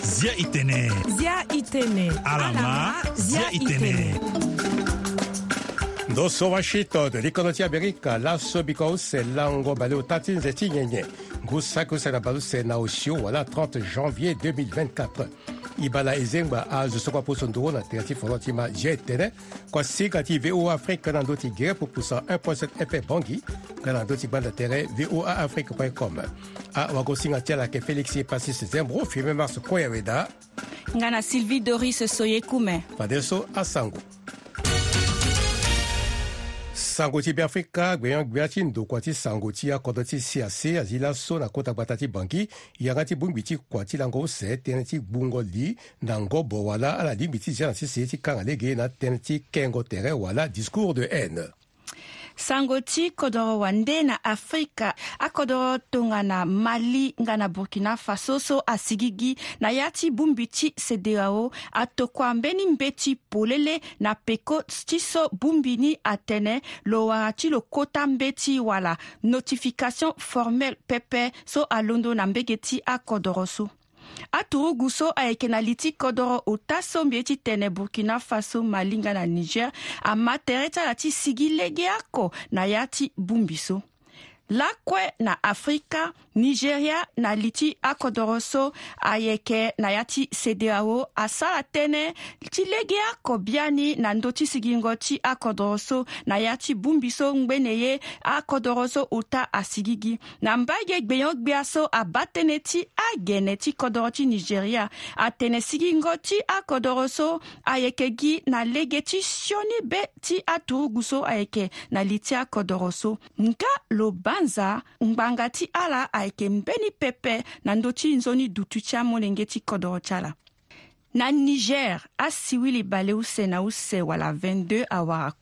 zia itene zia itene alama zia itene Dosso washito de likono ti la laso bika lango bale otati nze ti nyenye ngusaku ose na 30 janvier 2024 i bala e zengba azo sokua pusu nduru na tëga ti fongo ti ma ge tënë kua sika ti voa afrique na ndö ti gere pupusa 1.7 fm bangi nga na ndö ti gbanda tere voa afrique com awago singa ti ala yeke félix pasis zembro firmé mars koyaweda nga na sylvie doris soye kume fade so asango sango ti be afrika gue yan gbia ti ndokua ti sango ti akodro ti siase azi laso na kota gbata ti bangi yanga ti bongbi ti kua ti lango ose tënë ti gbungo li na ngombo wala ala lingbi ti zia na sese ti kanga lege na tënë ti kengo tere wala discours de haine sango ti kodro wande na afrika akodro tongana mali nga na burkina faso so asigi gi na ya ti bongbi ti cdao atokua ambeni mbe ti polele na peko ti so bongbi ni atene lo wara ti lo kota mbe ti wala notification formel pepe so alondo na mbege ti akodro so aturugu so ayeke na li ti kodro ota sombie ti tene burkina faso malinga na niger ama tere ti ala ti sigi lege oko na ya ti bongbi so lakue na afrika nigeria na li ti akodro so ayeke na ya ti cdao asara tënë ti lege akobia ni na ndö ti sigingo ti akodro so na ya ti bongbi so ngbene ye akodro so uta asigi gi na mba ge gbeyon-gbea so abâ tënë ti agene ti kodro ti nigeria atene sigingo ti akodro so ayeke gi na lege ti sioni be ti aturugu so ayeke na li ti akodro so nga lo ba kpanza ngbanga ti ala ayeke mbeni pepe na ndö ti nzoni dutu ti amolenge ti kodro ti ala na niger asiwi libale use na use wala 22 awara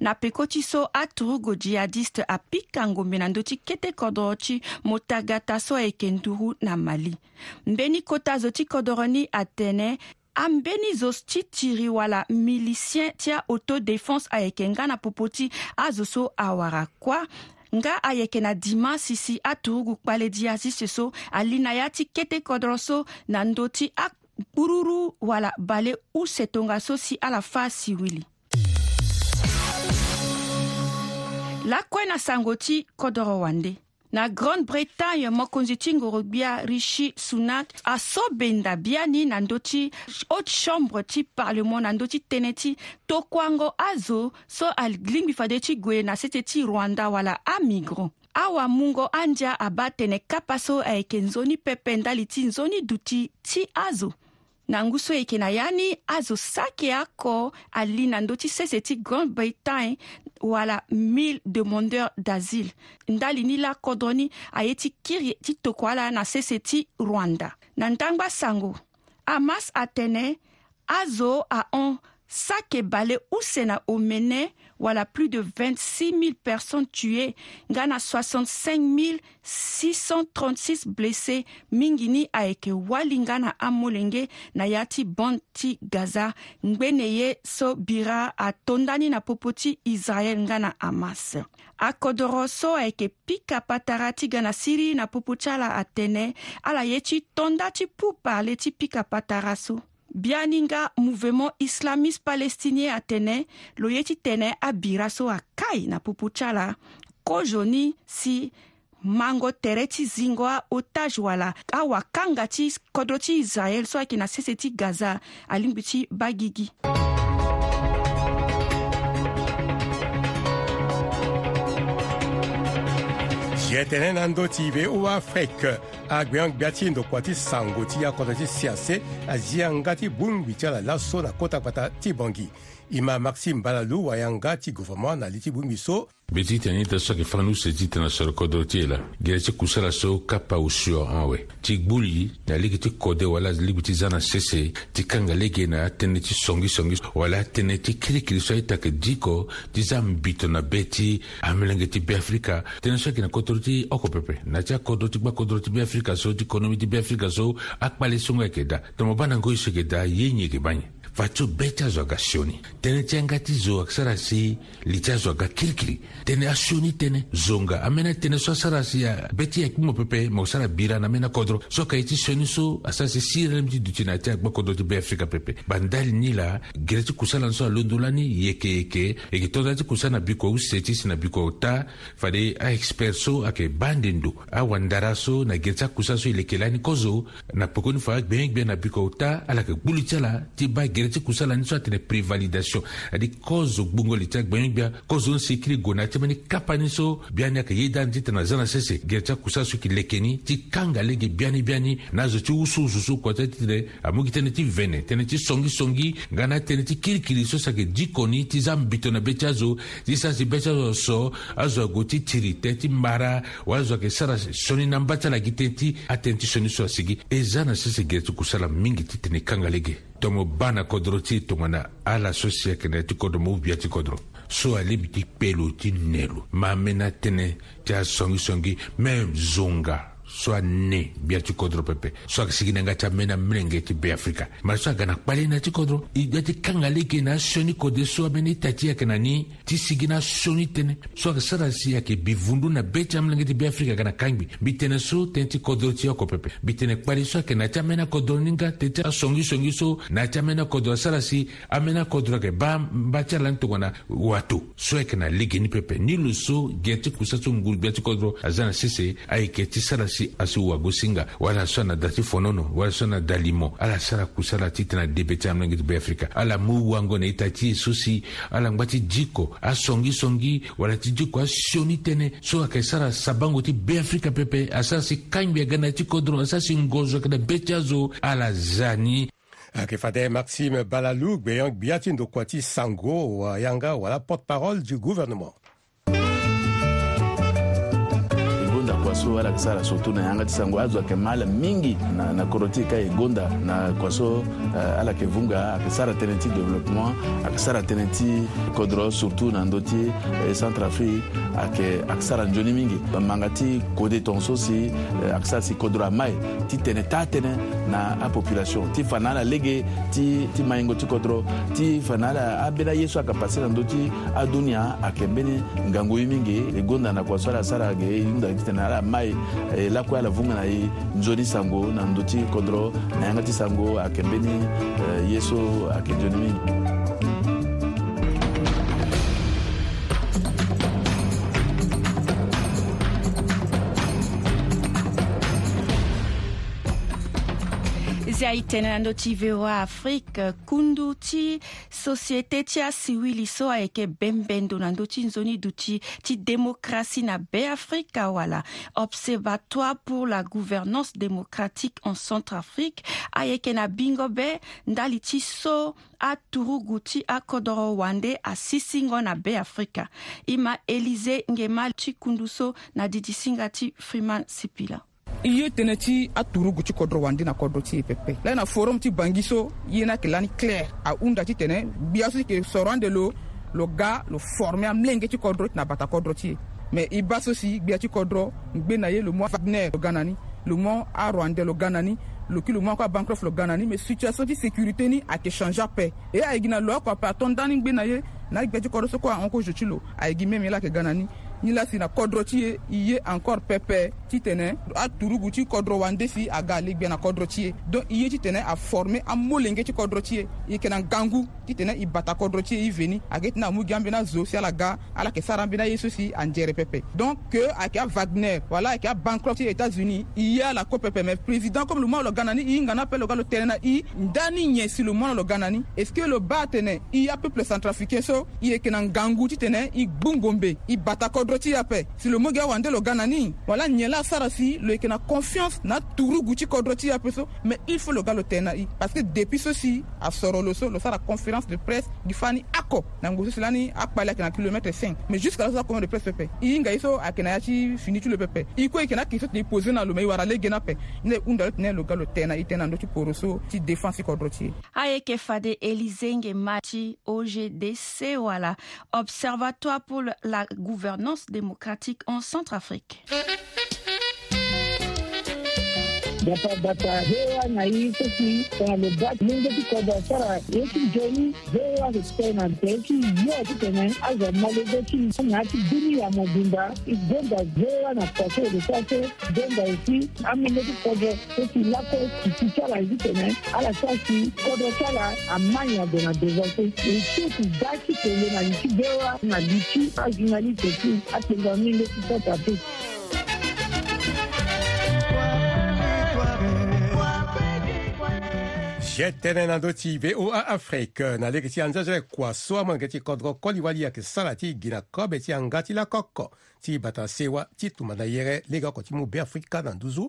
na peko ti so aturugo djihadiste apika ngombe na ndö ti kete kodro ti mo tagata so ayeke nduru na mali mbeni kota zo ti kodro ni atene ambeni zo ti tiri wala milicien ti autodéfense ayeke nga na popo ti azo so awara kua nga ayeke na dima sisi atugu kpale dia ti so so ali na ya ti kete kodro so na ndö ti akpururu wala bale use tongaso si ala fâ si wili lakue na sango ti kodro wande na grande-bretagne mokonzi ti ngorogbi rishi sunak aso benda bia ni na ndö ti haute chambre ti parlement na ndö ti tënë ti tokuango azo so alingbi fade ti gue na sete ti rwanda wala amigran awamungo andia abâ tene kapa so ayeke nzoni pependali ti nzoni duti ti azo na ngu so yeke na ya ni azo saki oko ali na ndö ti sese ti grande bretagne wala 1000 demandeur d'asile ndali ni lakodro ni aye ti kiri ti toko ala na sese ti rwanda na ndangba sango amas atene azo ahon Ça qui balé ou sena omené, voilà plus de 26 000 personnes tuées, ngana 65 636 blessés, mingini aeke wali ngana amolenge na yati bonti Gaza, ngbeneye so bira atondani na popoti Israel ngana Hamas. akodoro so ayeke pika patara ti ga na siri na popo ti ala atënë ala ye ti tonda ti pupa le ti pika patara so biani nga mouvement islamiste palestinien atene lo ye ti tene abira so akai na pupu tyala kozoni si mango tere ti zingo aotage wala awakanga ti kodro ti israel so ayeke na sese ti gaza alingbi ti bagigi diɲɛ tɛnɛ na ndo ti be o afrike agbe angbia ti ndokua ti sango ti akɔtɔ ti siase azia nga ti bongbi ti ala laso na kota kpata ti bongi i ma maxime balalu wayanga ti gouvernement na li ti bongbi so be ti tene ta saki fanu se ti tene soro kodro ti e la gere ti kusala so kapa usio awe ti gbuli na ligi ti kode wala ligi ti za na sese ti kanga lege na atënë ti songisongi wala atënë ti kirikiri so aita yeke diko ti za mbito na be ti amilenge ti beafrika tënë so ayeke na kodro ti oko pepe na ti akodro ti gba kodro ti beafrika so ti konomi ti beafrika so akpale songo ayeke da tomo ba na ngoi so yeke da ye nyi yeke ba nyen fatso be tsy azo aga siony teny tsy angaty zo aka sara sy li tsy azo aga kirikiri teny asiony teny zonga amena teny so asara si be ti yeke mu pepe mo sara bira na amena kodro so ka e ti sioni so asara si siri lani mi ti duti na ti agba kodro ti be afrika pepe bandali ni la gere ti kusa lani so alondo lani yeke yeke yeke tondra ti kusa na biko use ti si na biko ta fade aexpert so ayeke ba ndendo awandara so na gere ti akusa so e yeke lani kozo na pokoni fa gbengbe na biko ta ala yeke gbulu ti ala ti ba gere ti kusala ni so atene prévalidation adi kozo gbongo li ti agbeɲu gbia kozo ni si kiri gue na ateme ni kapa ni so biani ayeke ye da ni ti tene aza na sese gere ti akusala so yeke lekeni ti kanga lege bianibiani na azo ti usuusu so kua ti atitene amûgi tënë ti vene tënë ti songisongi nga na atënë ti kirikiri so saki diko ni ti za mbito na be ti azo ti sara si be ti azo so azo ague ti tiri tënë ti mbara wa azo ayeke sara soni na mbâ ti ala gi tënë ti atënë ti soni so asigi e za na sese gere ti kusala mingi ti tene kanga lege tomo bana kodro ti tongana ala so siekene ti kodro mu bia ti kodro so alibi ti kpelo ti nelo ma ambeni atënë ti asongisongi même zonga soit ne bia ti kodro pepe so ayeke sigi na nga ti amê na mirenge ti beafrika ma so aga na kpale na ti kodro e ga ti kanga lege na asioni kode so ambeni ta ti ayeke na ni ti sigi na asioni tënë so ayeke sara si ayeke bi vundu na be ti amilenge ti beafrika aga na kangbi mbi tene so tënë ti kodro ti oko pepe mbi tene kpali so ayeke na ti amê na kodro ni nga tene ti asongisongi so na ti amê na kodro asara si amê na kodro ayeke ba mba ti ala ni tongana na wato so ayeke na lege ni pepe ni lo so gie ti kusa so nguru gbia ti kodro aza na sese ayeke ti sara si si asiwa gosinga wala sona dati fonono wala sona dalimo ala sara kusala ti tena debe ti amina ngi ti be afrika ala mu wango na e ta ti e so si ala ngba ti diko asongisongi wala ti diko asioni tënë so ayeke sara sabango ti be afrika pepe asara si kangbi aga na ti kodro asara si ngozo ayeke na be ti azo ala za ni ayeke fade maxime balalu gbe hongbi ya ti ndokua ti sango yanga wala porte parole du gouvernement kwaso ala ka sara surtout na ye an ka ti sango azwaka maala mingi na, na koroti ka e gonda na kwaso uh, ala yeke vunga ayeke sara tënë ti développement ayeke sara tënë ti kodro surtout na ndö ti e euh, centre afrique ayeke ayeke sara nzoni mingi manga ti kode tongaso si euh, ayeke sara si kodro amae ti tene taa tënë na apopulation ti fa na ala lege ti, ti mahingo ti kodro ti fa na ala ambeni aye so ayeke passe na ndö ti adunia ayeke mbeni ngangu ye mingi e gonda na kwaso ala sara ayeke e hunda ti tene ala ya mai lakue eh, ala vunga na ye nzoni sango na ndö ti kondro na yanga ti sango ayeke mbeni eh, ye so ayeke nzoni mingi si aitene na ndö ti voa afrique kundu ti société ti asiwili so ayeke bembendo na ndö ti nzoni duti ti démocratie na beafrika wala observatoire pour la gouvernance démocratique en centreafrique ayeke na bingo be ndali ti so aturugu ti akodro wande asisingo na beafrika e ma élysée ngema ti kundu so na didisinga ti freeman sipila iye tene ti aturu gu ti kodro wandi na kodro ti e pepe la na forum ti bangi so ye na yeke lani claire ahunda ti tene gbia so ti yeke soro ande lo lo ga lo forme amlenge ti kodro ti na bata kodro ti e me e ba so si gbia ti kodro ngbe na ye lo mû wagner lo ga na ni lo mû aro ande lo ga na ni lo ki lo mû oko abancroft lo ga na ni me situation ti sécurité ni ayeke change ape e ayeke na lo oko ape atondani ngbe na ye na gbia ti kodro so kue ahon kozio ti lo ayeke gi meme ye la yeke ga na ni ni lasina kodro ti ye encore pépé ti a turugu ti kodro wande fi aga ligbe na kodro donc il ti tene a formé a molenge ti kodro ti i kena gangu ti tene i bata veni a ti na mu gi ambeni si ala ga ala yeke sara ambeni aye ceci si pépé donc ke Wagner voilà wala ayeke abankrop ti états-unis i ye ala kue pépé mais président comme le mu lo ganani na ni i hinga lo ga i nda ni si lo mu lo ganani est-ce que le lo ba a i peuple centrafricain so i yeke na ngangu ti i il i bata dɔti ya pɛ silomo gɛ wande lo gana ni wala ɲɛla sara si lo confiance na tuguru guci kɔ dɔti ya so il faut lo ga lo i parce que depuis so si a sɔrɔ lo so lo sara conférence de presse di fani ako na ngoso sila ni a kpali akena kilomètre 5 mais jusqu'à la sosa conférence de presse pɛpɛ i nga i so a kena yaci finitu lo pɛpɛ i ko i kena k'i so na lo ma i wara le gena pɛ ne unda lo tɛnɛ lo ga lo tɛna i tɛna ti poro so ti défense kɔ dɔti ye a ye fade elizenge mati ogdc wala observatoire pour la gouvernance démocratique en Centrafrique. bata hewa na hii sisi wanaloba lingeti koda sara yeki joni hewa kekitena teki yo kitene aza malodeki ngati duni ya mobimba igonda hewa na kwase lesase gonda esi amingeti kodo sesi lako kiti sara ezi tene ala sasi kodo sara amanya dona devase eseku da kitele na liti bewa na liti azinga liteki atenga mingeti sota teki yetene na ndö ti voa afrique na lege ti anzeze kua so amolenge ti kodro koliwa li yeke sara ti gi na kobe ti anga ti lakoko ti bata sewa ti tuma na yere lege oko ti mu beafrika na nduzu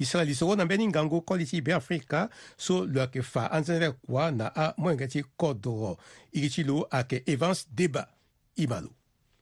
e sara li soro na mbeni ngangu koli ti beafrika so lo yeke fa anzeze kua na amolenge ti kodro iri ti lo ayeke evance deba i ma lo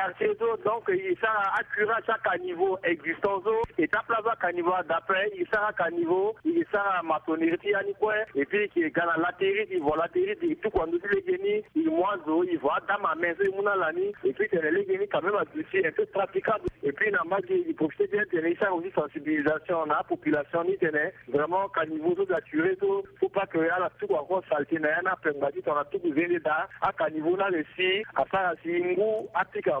quartiers donc il sera accuré chaque niveau existant étape là-bas qu'à niveau d'après il sera qu'à niveau il sera maçonnerie à niveau et puis qui est la terre il voit la terre il tout quand nous les génies il moi il voit dans ma maison il m'a l'ani et puis il les génies quand même à c'est un peu praticable et puis n'a pas qu'il profite bien tenir ça aussi sensibilisation la population ni tenir vraiment qu'à niveau tout d'attirer tout faut pas que à la tout encore saleté n'a pas pengadi on a tout besoin d'être à qu'à niveau là le si à ça si nous appliquons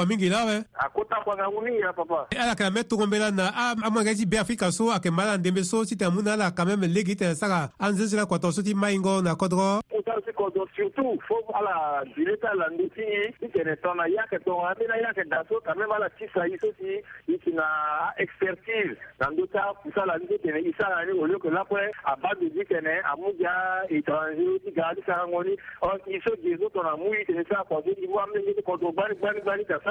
kua mingi la wɛ a kota kua ka wuni ya papa eh, ala kana mɛ togo bela na ah, a amangɛ ti bɛn afirika so a kɛ ma la ndembe so ti tɛn mun na ala kan mɛ mɛ legi tɛn saka an se sira kɔtɔ so ti ma ɲi kɔ na kɔdɔgɔ kotasi kɔtɔ surtout fo ala dile ta la ndi ti ye i tɛnɛ tɔn na i y'a kɛ tɔn a bena i y'a kɛ da so kan mɛm ala tisa i so ti i tina expertise na ndo ta pusa la ndi tɛnɛ i sara ni olu kɛ lapɛ a ba do di tɛnɛ a mu ja étranger ti ga ali sara ŋɔni oh, i so jeso tɔn na mu i tɛnɛ sira kɔso i mu amɛngeti kɔtɔ gbani gbani gbani ta sa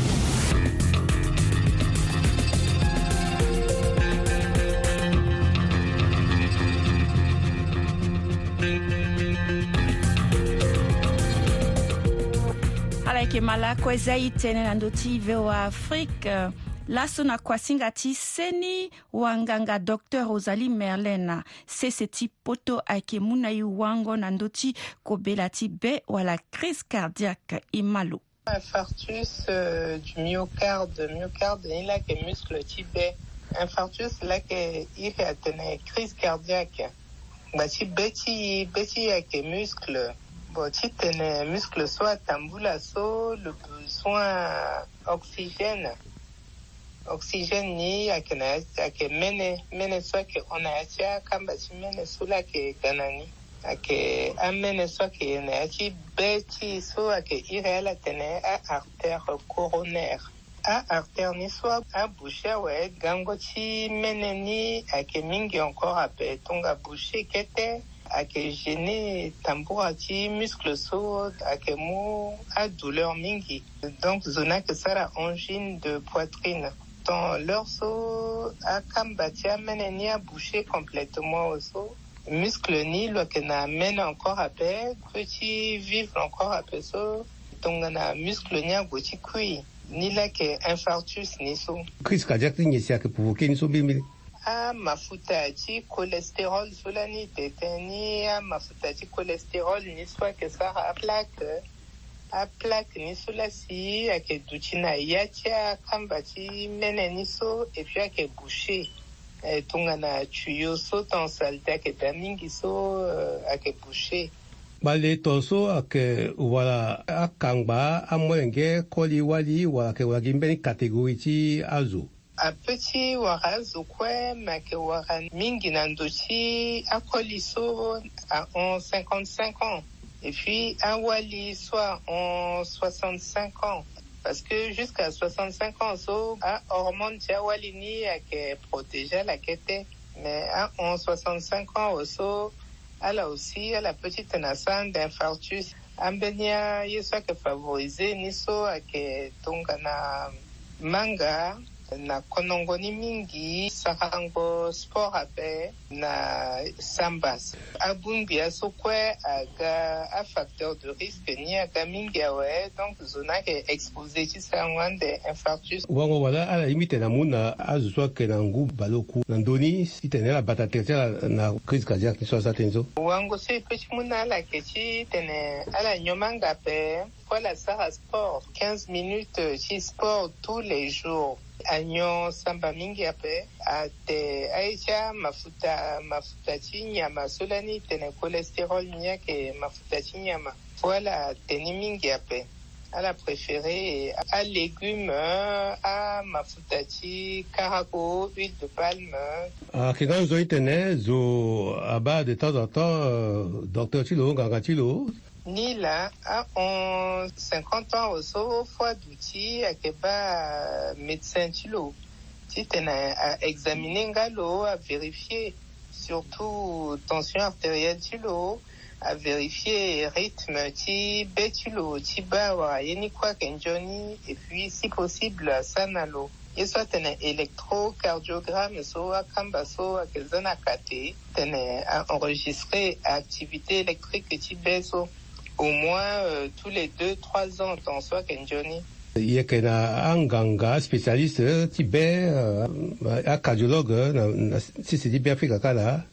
yeke mala kueze ye tënë na ndö ti voa afrique laso na kuasinga ti seni wanganga docteur ozali merlin sese ti poto ayeke mû na ye wango na ndö ti kobela ti be wala crise cardiaque e malo infarctus euh, du myocarde myocarde ni lake muscle ti be infarctus lake iri atene crise cardiaque ngba ti be ti ye be ti ye ayeke muscle bon, tu les muscles soit tambulaso le besoin oxygène oxygène ni à ake mène mene soit ke onaacha kamba si mene sula ganani ake amene soit ke naachi beti so ake la tenir a artère coronaire a artère ni soit a boucher ouais gango mène ni ni ake mingi encore a petonga boucher kete ake gene tambura ati muscle so ake mu a douleur mingi donc zona ke sara angine de poitrine ton leur so a kamba ti amene ni a bouché complètement so muscle ni lo ke na amene encore a peut petit vivre encore ape so tongana muscle ni ague ti kui ni la ke infarctus ni so kuis kajak ti nge si ayeke provoqué ni so mbembele a mafutaji cholesterol sula ni tete ni a mafutaji cholesterol ni so ayeke sara aplaque aplaque ni so la si ayeke duti na ya ti akamba ti mene ni so e puis ayeke bouché e, tongana tuyau so tansalité ayeke da mingi so euh, ayeke bouché bale tonso ayeke wala akangba amolenge koli wali wala ayeke wala gi mbeni kategori ti azo petit warazokuwe make wara mingi na ndochi akoli so à on 55 ans et puis un wali soit en 65 ans parce que jusqu'à 65 ans so a hormone tia wali ni ake protéger la kete mais à en 65 ans aussi elle a aussi la petite naissance d'infarctus Un yeso ke favoriser ni so tongana manga na konongoni mingi sakango sport ape na sambas abungbi aso kue aga afacteur de risque ni aga mingi awe donc zo na ayeke expose ti sarango ande infarctus wango wala ala ye mi tene amû na azo so ayeke na ngu balo ku na ndöni si tene ala bata tere ti ala na crise cardiaque ti so aza tënë so wango so e peut ti mû na ala yeke ti tene ala nyomo anga ape kue ala sara sport 15 minutes ti sport tous les jours anyo samba mingi ape ate aisha mafuta mafuta chinyama solani tene cholesterol nyake mafuta chinyama voilà ateni mingi ape ala préféré a légume a mafuta ti karako huile de palme ayeke ah, kan zo ye tene zo abâ de temps en temps euh, docteur ti lo nganga ti lo Nila on 50 ans au so à euh, à médecin ti t'en t'en a examiné galo vérifier surtout tension artérielle tulo à vérifier rythme ti betulo, ti bawa et puis si possible sanalo et soit t'en un électrocardiogramme so akamba so a t'en activité électrique ti au moins euh, tous les deux, trois ans, y a anganga spécialiste ti un spécialiste un bien euh, un cardiologue, c'est un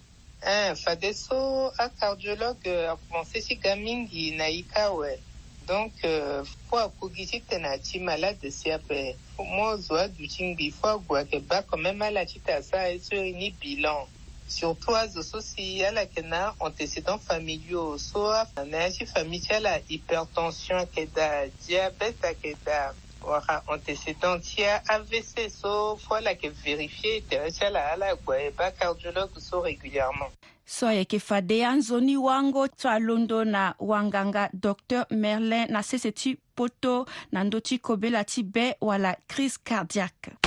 donc pour de malade si moi je vois du pour moi, que quand même et bilan Surtoise la kena antécédents familiaux soa familial famitiala hypertension keda diabète akeda wara antécédent tia AVC so fois que vérifier tertiala ala ba cardiologue so régulièrement so ayeke fade anzoni wango so alondo na wanganga docteur merlin na sese ti poto na ndö ti kobela ti be wala crise cardiaque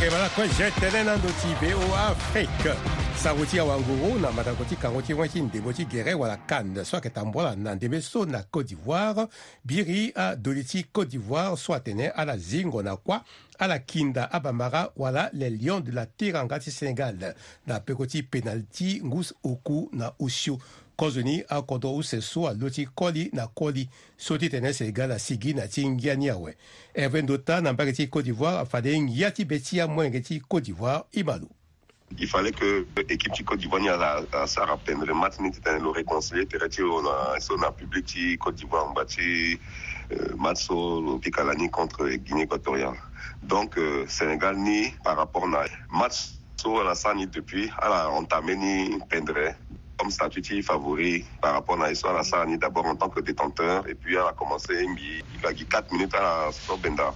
kebala ko jetele na ndö ti be o afrique sango ti awangoro na madango ti kango ti wen ti ndembo ti gere wala kane so ayeke tambuala na ndembe so na côte d'ivoire biri adoli ti côte d'ivoire so atene ala zingo na kuâ ala kinda abambara wala les lions de la tiranga ti sénégal na peko ti penalti ngus oku na osio kozoni akoto use so aloti koli na koli so ti tene senegal asigi na ti ngia ni awe eve ndo ta na mbage ti côte d'ivoire afade ngia ti be ti amwenge ti côte d'ivoire i ma lo il fallait que l'équipe du Côte d'Ivoire à ça rappelle le match ni titane le réconcilier te reti on a son public ti Côte d'Ivoire en bâti euh, match au Pikalani contre Guinée équatoriale donc euh, Sénégal ni par rapport na match so la sani depuis ala entamé ni pendre comme statut favori par rapport à l'histoire à ni d'abord en tant que détenteur et puis elle a commencé il a 4 minutes à Sobenda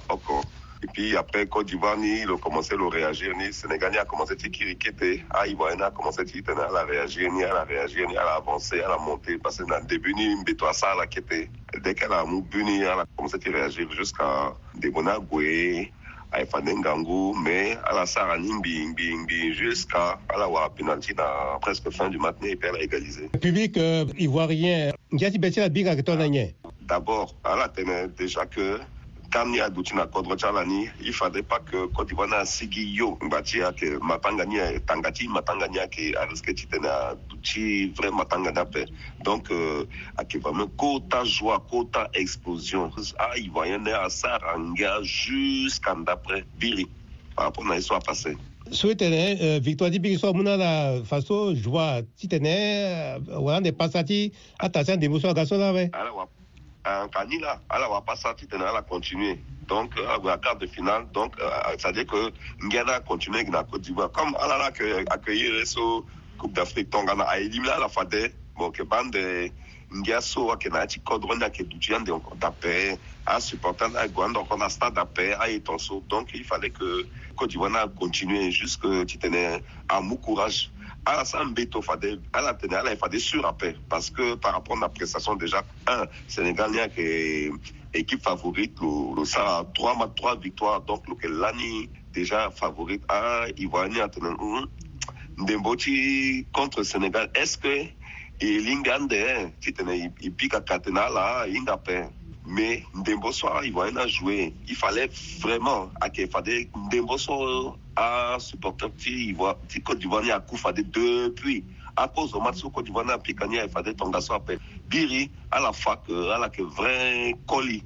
et puis après Côte d'Ivoire ni il a commencé à réagir ni Sénégal a commencé à kirikete à Ivoirien a commencé à réagir ni à réagir ni à avancer à la monter parce que dans le début ni Mbeto ça la quête dès qu'elle a moubuni elle a commencé à réagir jusqu'à Debona ayebane ngangu mais alasara ni mbingbingbi jusqu'à ala wara penalty na presque fin du matin et puis ala égalisé public euh, ivoirien ngiati beti na à to na nye d'abord ala tene déjà que kamni aduti na kodro ti ala ni i fade pas que cote d'ivoire na sigi yo ngba ti ayeke matanga ni tanga ti matanga ni ayeke ariske ti tene aduti vrai matanga ni ape donc euh, ayeke vraiment kota joie kota explosion aivoirien ah, ne asara anga jusqu'à ndapre biri par rapport na ye so apase so e tene euh, victoire ti bigi so amû na ala faso joie ti tene wala ande pasa ti atase andembi so aga so la awe ala en cani là, va pas va continuer. Donc, euh, à la carte de finale, donc, euh, c'est-à-dire que a continué avec la Côte d'Ivoire. Comme a accueilli la Coupe d'Afrique, Tongana a éliminé la fadé bon, que bande on à on a stade à donc il fallait que Côte d'Ivoire continue jusque tu tenais à mon courage Alassane Beto Fadé, Alain e Fadé sur appel. Parce que par rapport à la prestation, déjà, un Sénégalien qui est équipe favorite, le, ça a trois victoires. Donc, l'année déjà favorite à Ivoirien Ndemboti contre Sénégal. Est-ce que Lingande, hein, qui il pique à Katena là, il mais Ndemboso, il voyait à jouer. Il fallait vraiment, que qu'il fallait Ndemboso a supporté petit Côte d'Ivoire à coup fallait depuis. À cause de match Côte d'Ivoire à Picania, il fallait ton garçon appelle. Biri, à la fac, euh, à la que vrai colis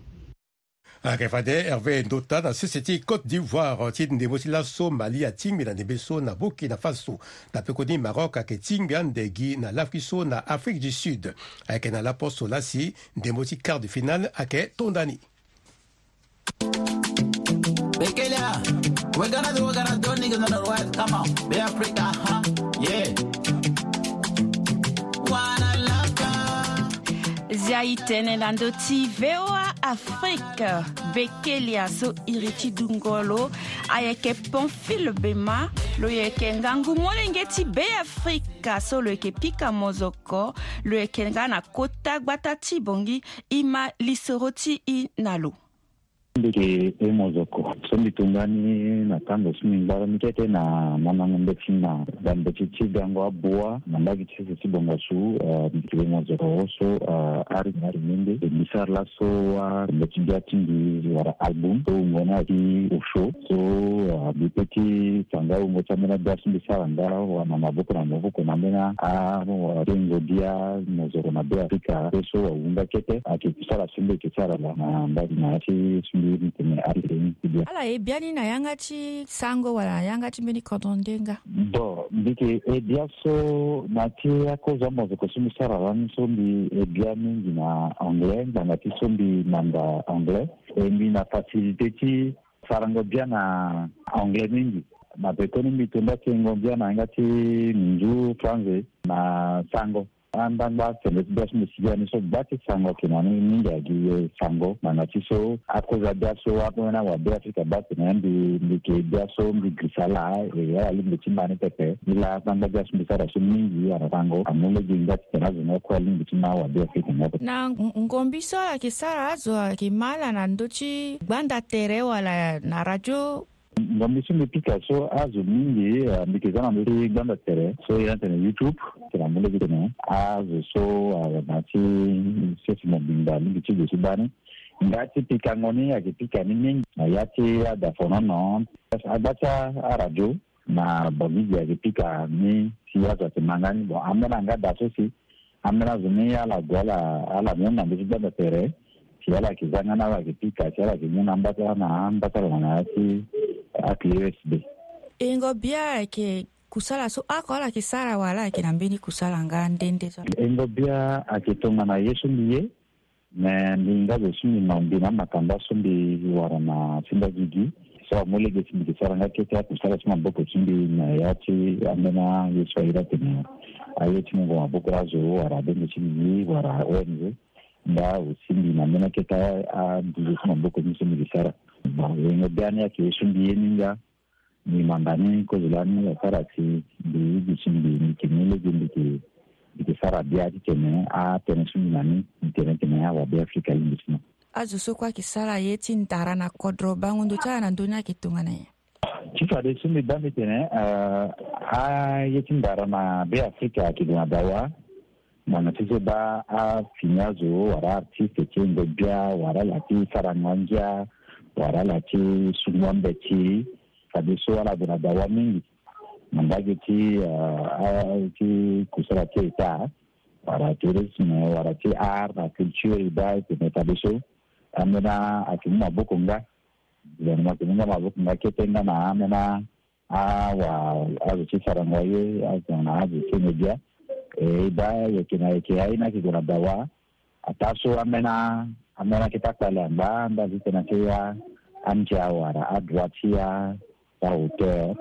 akefade ah, Hervé Ndota na CCT Côte d'Ivoire ti ndembo ti laso Mali atingbi na ndembe so na Burkina Faso na pekoni Maroc ayeke tingbi andegi na lafi so na Afrique du Sud ayeke na lapo so la si ndembo ti quart de finale ayeke tondani Bekele, we're gonna do, we're gonna do, niggas on the right, come on, be Africa, huh, yeah. ndi aitene na ndö ti voa afrique bekeli aso iri ti dungolo ayeke pamphile bema lo yeke ngangu molenge ti beafrika so lo yeke pika mozoko lo yeke nga na kota gbata ti bongi i ma lisoro ti i na lo e mozoko eh, so mbi ni na tango so mingbara mikete na manango mbeti na bambe ti ti dango aboa na mbage ti sese ti bongo so e mozoko so ari na ari mende mbi sara laso wambe ti bia ti mbi wara album so wungo ni ayeke osho so mbi peut ti sanga awungo ti ambeni abia so mbi sara nga wana maboko na maboko na ambeni atengo bia mozoko na be afrika so wahunda kete ayeke sara so mbi yeke sara la na mbage na ya ti mbili kɛmɛ arisen kudiya ala ye biani na yanga ti sango wala yanga ti mbeni kɔdɔndenga bɔn mbike ebiaso na ti akozo amɔzɔkɔ so mbi sarara e ni so mbi ebia mingi na anglais ngbanga ti so mbi nanda anglais e mbi na facilité ti sarango bia na anglais mingi na pekoni mbi tondö ti ngo bia na yanga ti minzu france na sango so አንዳንድ sango ምስጋኒ ሶ ባቲ ሳንጎ ኪናኒ sango ሳንጎ manati so so akoza diaso wakona wabe afrika bati na ndi ndike diaso ndi grisala yala limbe chimbani pepe ila panda diaso mbisara so mingi ya rango amule jinga kitanazo na kwa limbe chimba wabe afrika na na so ya kisara azo kimala na ndochi banda tere wala na radio ngambi so mbi ti ka so azo mingi ye ambi ke za na mbö ti gbanda tere so e na tene youtube tene ambunda ti tene azo so ayana ti so si mo gbingba mingi ti ge so bani nga ti pikango ni ayeke pikani mingi aya ti adafono nono agba ti aradio na bongi ayeke pika ni si azo ayeke ma nga ni bon ambeni anga da so si ambeni azo ni ala gue ala ala mion na mbö ti gbanda tere shialakizanga nabakipika shialakinyina mbata na mbata lomana ti akiwesd engo bia yeke kusala so akolo ayeke sara wala ayeke na mbeni kusala nga ndende so engo bia ayeke tongana ye so mbi ye me mbi ngazo so mbi na mbi na makanda so mbi wara na singa gigi so amû lege si sara nga kete akusala so maboko ti mbi na yati amena Yesu wa hirati na ayeti mungu mboko razo wara bende ti wara ONG da o sindi na mena ke ta a dulu kuma boko muso mi sara ba wenga gani ke sindi yeninga ni mandani ko zulani ya sara ti bi bi sindi ni ke mele gindi ke ke sara bia ti tene a tene sindi na ni tene tene ya wa bi afrika ni bisna azo so kwa ki sara ye ti tara na kodro bangu ndo ala na ndonya ke tunga na ye ti fade sindi bambe tene a ye tin tara na bi ayeke gue na dawa manatɩ ba a finya zo wara artiste kengo bia wara ti sarangan gia wara lati ti bɛ ti kabi so wala dona dawa mingi mandage ti ti kusara ti eta wara tourisme wara ti art na culture ba tene kabi so amena akimuma boko nga gouvernement kimuma maboko nga ketenga na amena awa azo ti saranga ye azona azo ti bia ba ye kena ye ke aina ki dawa bawa ataso amena amena kita kwala mba mba zitena kia amja wara adwatia ta hotel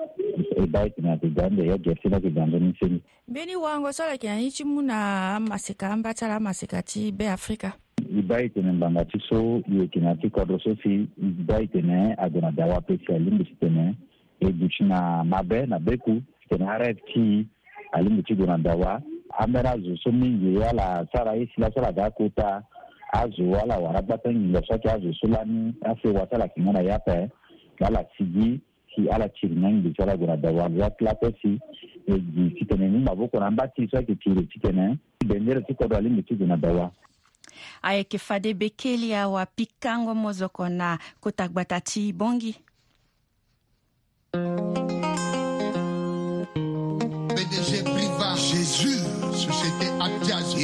ebai tina ti ya gesina ni nisini mbeni wango sola ti mu muna amaseka ala amaseka ti be afrika ibai tene mbanga ti so ye kina ti kodro so ba ibai tene agona dawa pe si alingbi ti tene e duti na mabe na beku tene arêve ti alingbi ti na dawa amɛra zoso min ye wala sara i sila sara ka kota azo wala warabata ngilosaki azoso lani asewa sala kingana yape wala sigi si ala tirinya ngilisala gona dawanza kilape si eji sitene ni maboko na mba ti so ayeke tiri ti tene bendere ti kodro alingbi ti gona dawa ayeke fade be keli awapikango mozoko na kota gbata ti bongi mm -hmm.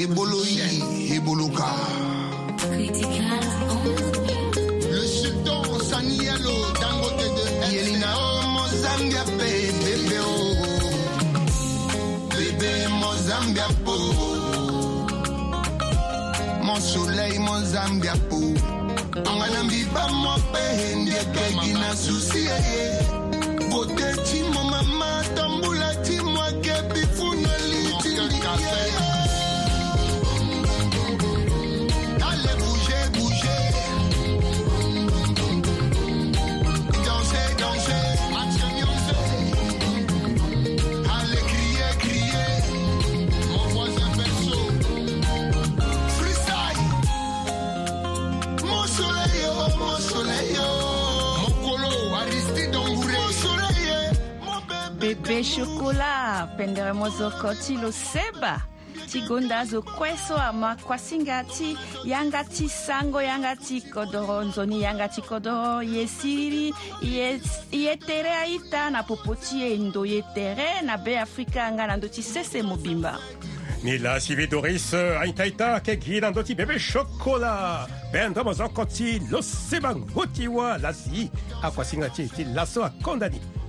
Ebolo yi, ebolo ka. Le sultan Sanielo Dangote de Yelina Omo Zambia pe bébé oh. Bébé mo Zambia po. Mon soleil mo Zambia po. Angana mbiba mo pe ndieke gina susi ye. Bote ti mo mama tambula ti pendere mozoko ti lo seba ti gonda azo kue so ama kuasinga ti yanga ti sango yanga ti kodro nzoni yanga ti kodro ye siri ye, ye tere aita na popo ti e ndo ye tere na beafrika anga na ndö ti sese mobimba ni lasibi doris euh, aita aita yeke gi na ndö ti bebe shokola pendre mozoko ti lo seba ngu ti wa lasi akuasinga ti e ti laso akondani